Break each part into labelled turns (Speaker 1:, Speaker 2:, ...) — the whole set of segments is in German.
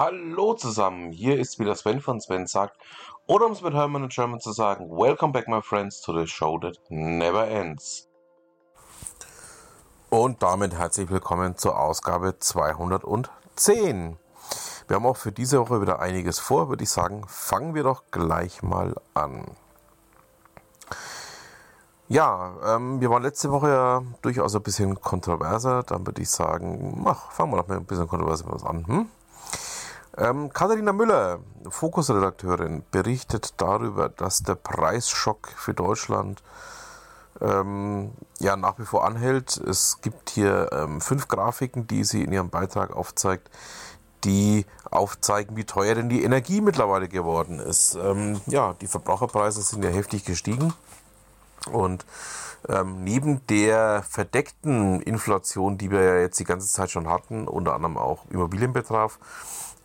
Speaker 1: Hallo zusammen, hier ist wieder Sven von Sven sagt, oder um es mit Hermann und German zu sagen, Welcome back my friends to the show that never ends. Und damit herzlich willkommen zur Ausgabe 210. Wir haben auch für diese Woche wieder einiges vor, würde ich sagen, fangen wir doch gleich mal an. Ja, ähm, wir waren letzte Woche ja durchaus ein bisschen kontroverser. Dann würde ich sagen, ach, fangen wir doch mal ein bisschen kontroverser an. Hm? Ähm, Katharina Müller, Fokusredakteurin, berichtet darüber, dass der Preisschock für Deutschland ähm, ja nach wie vor anhält. Es gibt hier ähm, fünf Grafiken, die sie in ihrem Beitrag aufzeigt, die aufzeigen, wie teuer denn die Energie mittlerweile geworden ist. Ähm, ja, die Verbraucherpreise sind ja heftig gestiegen und ähm, neben der verdeckten Inflation, die wir ja jetzt die ganze Zeit schon hatten, unter anderem auch Immobilien betraf,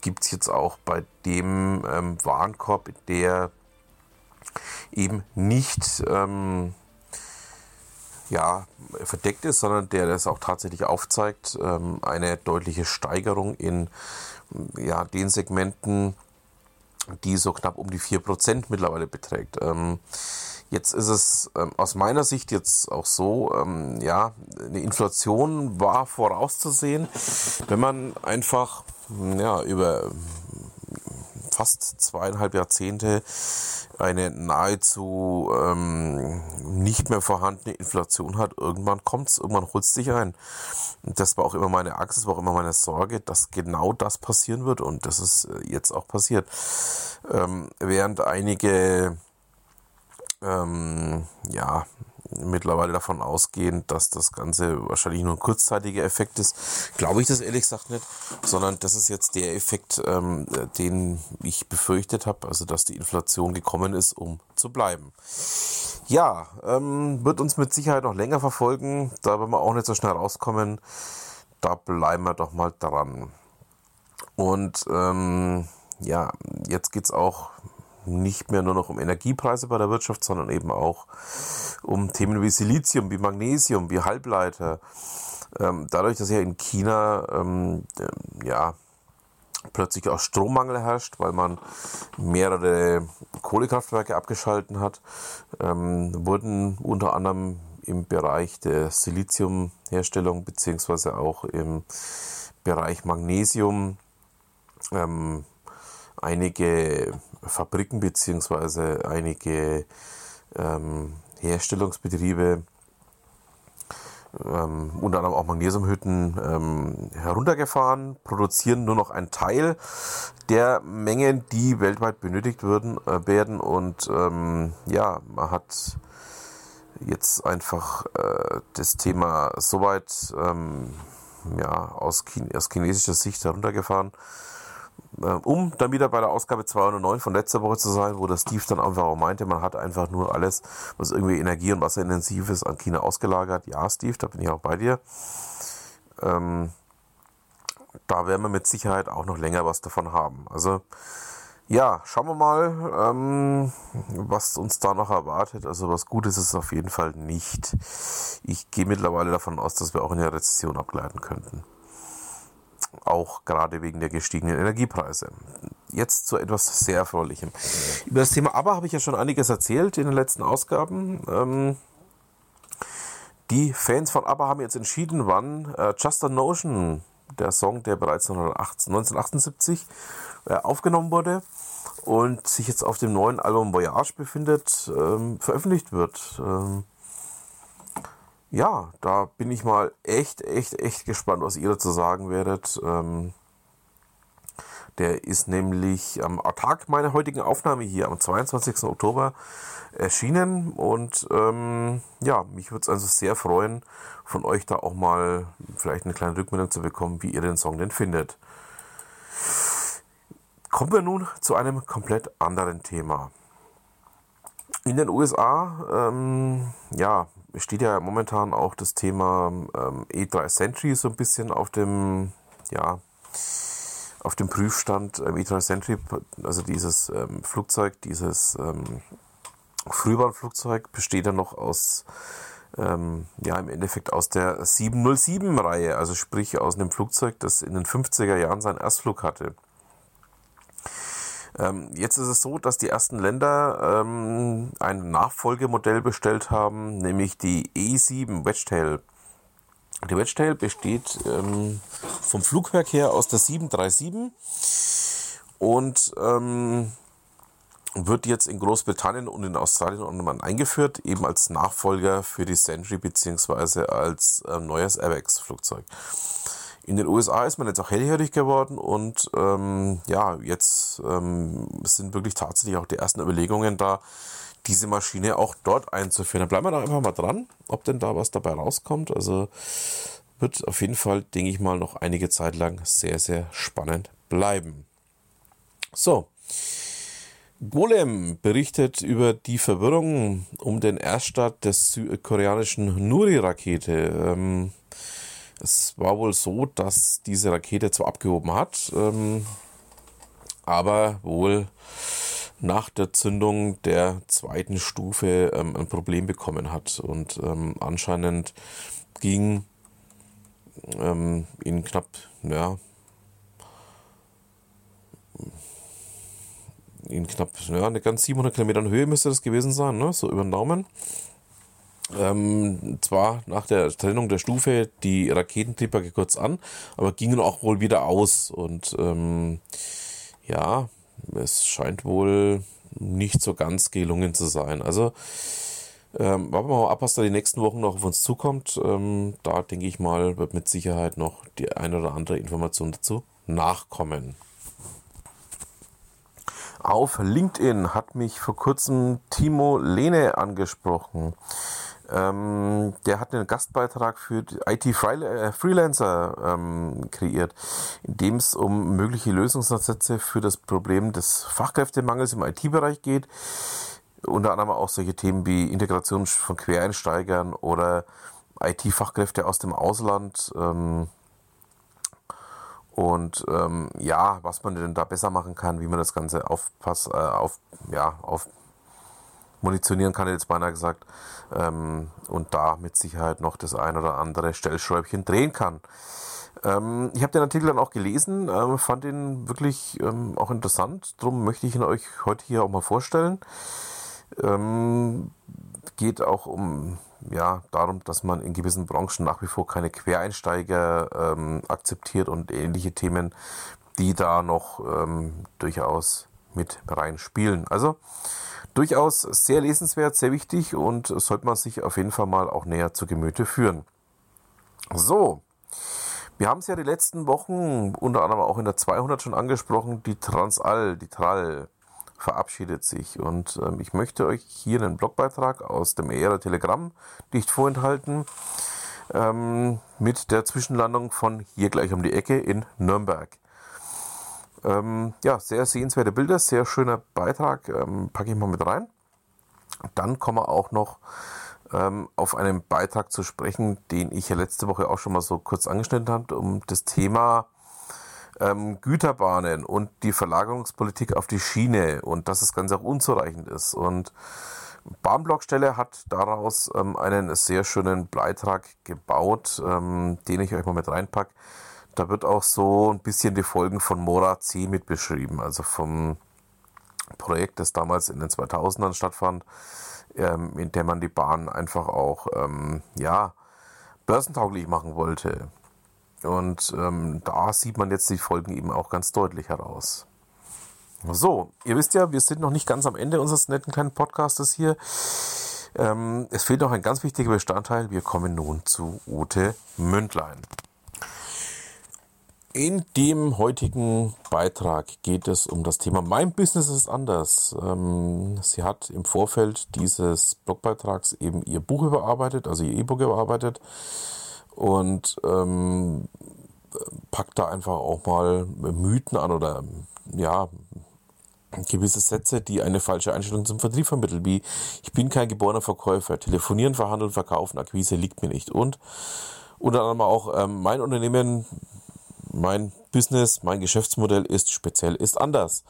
Speaker 1: gibt es jetzt auch bei dem ähm, Warenkorb, der eben nicht ähm, ja, verdeckt ist, sondern der das auch tatsächlich aufzeigt, ähm, eine deutliche Steigerung in ja, den Segmenten, die so knapp um die 4% mittlerweile beträgt. Ähm, Jetzt ist es ähm, aus meiner Sicht jetzt auch so, ähm, ja, eine Inflation war vorauszusehen, wenn man einfach ja, über fast zweieinhalb Jahrzehnte eine nahezu ähm, nicht mehr vorhandene Inflation hat, irgendwann kommt es, irgendwann holt es sich ein. Das war auch immer meine Angst, das war auch immer meine Sorge, dass genau das passieren wird und das ist äh, jetzt auch passiert. Ähm, während einige ähm, ja, mittlerweile davon ausgehen, dass das Ganze wahrscheinlich nur ein kurzzeitiger Effekt ist. Glaube ich das ehrlich gesagt nicht, sondern das ist jetzt der Effekt, ähm, den ich befürchtet habe, also dass die Inflation gekommen ist, um zu bleiben. Ja, ähm, wird uns mit Sicherheit noch länger verfolgen, da werden wir auch nicht so schnell rauskommen. Da bleiben wir doch mal dran. Und ähm, ja, jetzt geht's auch nicht mehr nur noch um Energiepreise bei der Wirtschaft, sondern eben auch um Themen wie Silizium, wie Magnesium, wie Halbleiter. Ähm, dadurch, dass ja in China ähm, äh, ja, plötzlich auch Strommangel herrscht, weil man mehrere Kohlekraftwerke abgeschalten hat, ähm, wurden unter anderem im Bereich der Siliziumherstellung beziehungsweise auch im Bereich Magnesium ähm, einige Fabriken beziehungsweise einige ähm, Herstellungsbetriebe, ähm, unter anderem auch Magnesiumhütten, ähm, heruntergefahren, produzieren nur noch einen Teil der Mengen, die weltweit benötigt würden, äh, werden. Und ähm, ja, man hat jetzt einfach äh, das Thema soweit ähm, ja, aus, Chine aus chinesischer Sicht heruntergefahren, um dann wieder bei der Ausgabe 209 von letzter Woche zu sein, wo der Steve dann einfach auch meinte, man hat einfach nur alles, was irgendwie energie- und wasserintensiv ist, an China ausgelagert. Ja, Steve, da bin ich auch bei dir. Ähm, da werden wir mit Sicherheit auch noch länger was davon haben. Also ja, schauen wir mal, ähm, was uns da noch erwartet. Also was Gutes ist es auf jeden Fall nicht. Ich gehe mittlerweile davon aus, dass wir auch in der Rezession abgleiten könnten auch gerade wegen der gestiegenen Energiepreise. Jetzt zu etwas sehr Erfreulichem. Über das Thema Aber habe ich ja schon einiges erzählt in den letzten Ausgaben. Ähm, die Fans von ABBA haben jetzt entschieden, wann äh, Just a Notion, der Song, der bereits 1978 äh, aufgenommen wurde und sich jetzt auf dem neuen Album Voyage befindet, ähm, veröffentlicht wird. Ähm, ja, da bin ich mal echt, echt, echt gespannt, was ihr dazu sagen werdet. Ähm, der ist nämlich am Tag meiner heutigen Aufnahme hier, am 22. Oktober, erschienen. Und ähm, ja, mich würde es also sehr freuen, von euch da auch mal vielleicht eine kleine Rückmeldung zu bekommen, wie ihr den Song denn findet. Kommen wir nun zu einem komplett anderen Thema. In den USA, ähm, ja, steht ja momentan auch das Thema ähm, E3 Sentry so ein bisschen auf dem, ja, auf dem Prüfstand. Ähm, E3 Sentry, also dieses ähm, Flugzeug, dieses ähm, Frühbahnflugzeug besteht ja noch aus, ähm, ja, im Endeffekt aus der 707-Reihe, also sprich aus einem Flugzeug, das in den 50er Jahren seinen Erstflug hatte. Ähm, jetzt ist es so, dass die ersten Länder ähm, ein Nachfolgemodell bestellt haben, nämlich die E7 Wedgetail. Die Wedgetail besteht ähm, vom Flugwerk her aus der 737 und ähm, wird jetzt in Großbritannien und in Australien und man eingeführt, eben als Nachfolger für die Sentry beziehungsweise als äh, neues AirBags-Flugzeug. In den USA ist man jetzt auch hellhörig geworden und ähm, ja, jetzt ähm, sind wirklich tatsächlich auch die ersten Überlegungen da, diese Maschine auch dort einzuführen. Dann bleiben wir da einfach mal dran, ob denn da was dabei rauskommt. Also wird auf jeden Fall, denke ich mal, noch einige Zeit lang sehr, sehr spannend bleiben. So. Golem berichtet über die Verwirrung um den Erststart der südkoreanischen Nuri-Rakete. Ähm, es war wohl so, dass diese Rakete zwar abgehoben hat, ähm, aber wohl nach der Zündung der zweiten Stufe ähm, ein Problem bekommen hat. Und ähm, anscheinend ging ähm, in knapp, ja, in knapp, ja, eine ganz 700 Kilometern Höhe müsste das gewesen sein, ne? so über den Daumen. Ähm, zwar nach der Trennung der Stufe die Raketentriebwerke kurz an, aber gingen auch wohl wieder aus. Und ähm, ja, es scheint wohl nicht so ganz gelungen zu sein. Also ähm, warten wir mal ab, was da die nächsten Wochen noch auf uns zukommt. Ähm, da denke ich mal, wird mit Sicherheit noch die eine oder andere Information dazu nachkommen. Auf LinkedIn hat mich vor kurzem Timo Lehne angesprochen. Ähm, der hat einen Gastbeitrag für IT-Freelancer äh, ähm, kreiert, in dem es um mögliche Lösungsansätze für das Problem des Fachkräftemangels im IT-Bereich geht. Unter anderem auch solche Themen wie Integration von Quereinsteigern oder IT-Fachkräfte aus dem Ausland. Ähm, und ähm, ja, was man denn da besser machen kann, wie man das Ganze aufpass, äh, auf, ja, auf munitionieren kann, jetzt beinahe gesagt, ähm, und da mit Sicherheit noch das ein oder andere Stellschräubchen drehen kann. Ähm, ich habe den Artikel dann auch gelesen, ähm, fand ihn wirklich ähm, auch interessant, darum möchte ich ihn euch heute hier auch mal vorstellen. Ähm, geht auch um ja, darum, dass man in gewissen Branchen nach wie vor keine Quereinsteiger ähm, akzeptiert und ähnliche Themen, die da noch durchaus mit reinspielen. Also durchaus sehr lesenswert, sehr wichtig und sollte man sich auf jeden Fall mal auch näher zu Gemüte führen. So, wir haben es ja die letzten Wochen, unter anderem auch in der 200 schon angesprochen, die Transall, die Trall verabschiedet sich. Und ähm, ich möchte euch hier einen Blogbeitrag aus dem ERA Telegramm nicht vorenthalten ähm, mit der Zwischenlandung von hier gleich um die Ecke in Nürnberg. Ähm, ja, sehr sehenswerte Bilder, sehr schöner Beitrag, ähm, packe ich mal mit rein. Dann kommen wir auch noch ähm, auf einen Beitrag zu sprechen, den ich ja letzte Woche auch schon mal so kurz angeschnitten habe, um das Thema ähm, Güterbahnen und die Verlagerungspolitik auf die Schiene und dass das Ganze auch unzureichend ist. Und Bahnblockstelle hat daraus ähm, einen sehr schönen Beitrag gebaut, ähm, den ich euch mal mit reinpacke. Da wird auch so ein bisschen die Folgen von Mora C mit beschrieben, also vom Projekt, das damals in den 2000ern stattfand, ähm, in dem man die Bahn einfach auch ähm, ja, börsentauglich machen wollte. Und ähm, da sieht man jetzt die Folgen eben auch ganz deutlich heraus. So, ihr wisst ja, wir sind noch nicht ganz am Ende unseres netten kleinen Podcastes hier. Ähm, es fehlt noch ein ganz wichtiger Bestandteil. Wir kommen nun zu Ute Mündlein. In dem heutigen Beitrag geht es um das Thema Mein Business ist anders. Ähm, sie hat im Vorfeld dieses Blogbeitrags eben ihr Buch überarbeitet, also ihr E-Book überarbeitet und ähm, packt da einfach auch mal Mythen an oder ja, gewisse Sätze, die eine falsche Einstellung zum Vertrieb vermitteln, wie ich bin kein geborener Verkäufer, telefonieren, verhandeln, verkaufen, Akquise liegt mir nicht und unter anderem auch ähm, mein Unternehmen, mein Business, mein Geschäftsmodell ist speziell, ist anders.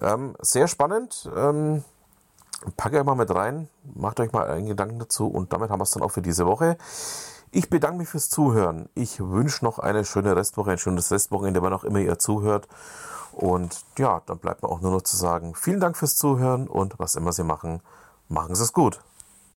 Speaker 1: Ähm, sehr spannend. Ähm, packe euch mal mit rein, macht euch mal einen Gedanken dazu und damit haben wir es dann auch für diese Woche. Ich bedanke mich fürs Zuhören. Ich wünsche noch eine schöne Restwoche, ein schönes Restwochenende, wann auch immer ihr zuhört. Und ja, dann bleibt mir auch nur noch zu sagen, vielen Dank fürs Zuhören und was immer Sie machen, machen Sie es gut.